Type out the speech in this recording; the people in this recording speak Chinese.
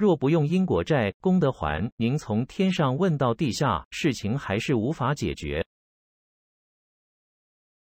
若不用因果债功德还您从天上问到地下事情还是无法解决。